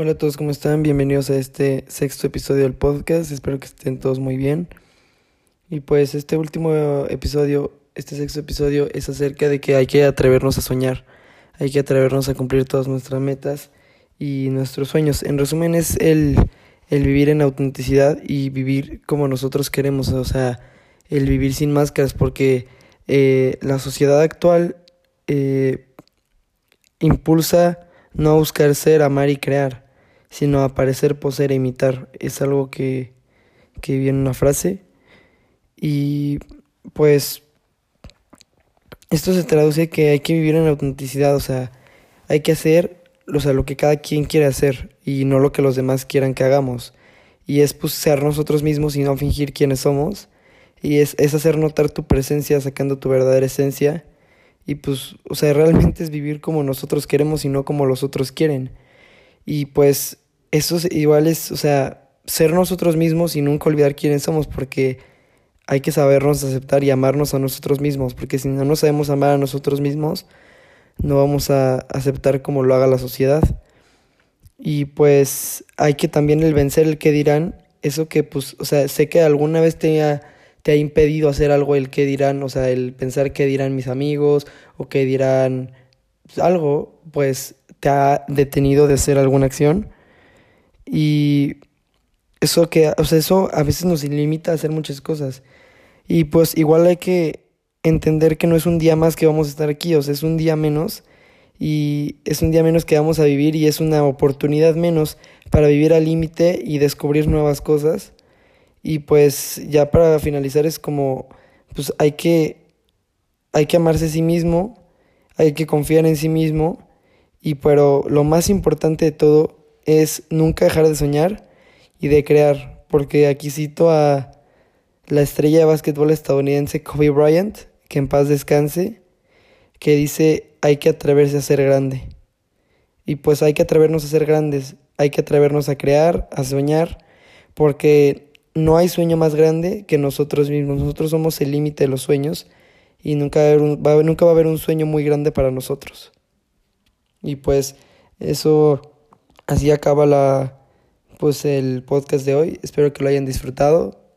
Hola a todos, ¿cómo están? Bienvenidos a este sexto episodio del podcast. Espero que estén todos muy bien. Y pues este último episodio, este sexto episodio es acerca de que hay que atrevernos a soñar. Hay que atrevernos a cumplir todas nuestras metas y nuestros sueños. En resumen es el, el vivir en autenticidad y vivir como nosotros queremos. O sea, el vivir sin máscaras porque eh, la sociedad actual eh, impulsa no buscar ser, amar y crear, sino aparecer, poseer e imitar. Es algo que, que viene en una frase. Y pues esto se traduce que hay que vivir en autenticidad, o sea, hay que hacer o sea, lo que cada quien quiere hacer y no lo que los demás quieran que hagamos. Y es pues ser nosotros mismos y no fingir quiénes somos. Y es, es hacer notar tu presencia sacando tu verdadera esencia y pues, o sea, realmente es vivir como nosotros queremos y no como los otros quieren. Y pues eso igual es, o sea, ser nosotros mismos y nunca olvidar quiénes somos, porque hay que sabernos aceptar y amarnos a nosotros mismos, porque si no nos sabemos amar a nosotros mismos, no vamos a aceptar como lo haga la sociedad. Y pues hay que también el vencer el que dirán, eso que pues, o sea, sé que alguna vez te ha impedido hacer algo el que dirán, o sea, el pensar qué dirán mis amigos o qué dirán algo, pues te ha detenido de hacer alguna acción. Y eso que, o sea, eso a veces nos limita a hacer muchas cosas. Y pues igual hay que entender que no es un día más que vamos a estar aquí, o sea, es un día menos y es un día menos que vamos a vivir y es una oportunidad menos para vivir al límite y descubrir nuevas cosas. Y pues ya para finalizar es como, pues hay que, hay que amarse a sí mismo, hay que confiar en sí mismo, y pero lo más importante de todo es nunca dejar de soñar y de crear, porque aquí cito a la estrella de básquetbol estadounidense Kobe Bryant, que en paz descanse, que dice hay que atreverse a ser grande. Y pues hay que atrevernos a ser grandes, hay que atrevernos a crear, a soñar, porque no hay sueño más grande que nosotros mismos. Nosotros somos el límite de los sueños y nunca va, haber va, nunca va a haber un sueño muy grande para nosotros. Y pues eso así acaba la pues el podcast de hoy. Espero que lo hayan disfrutado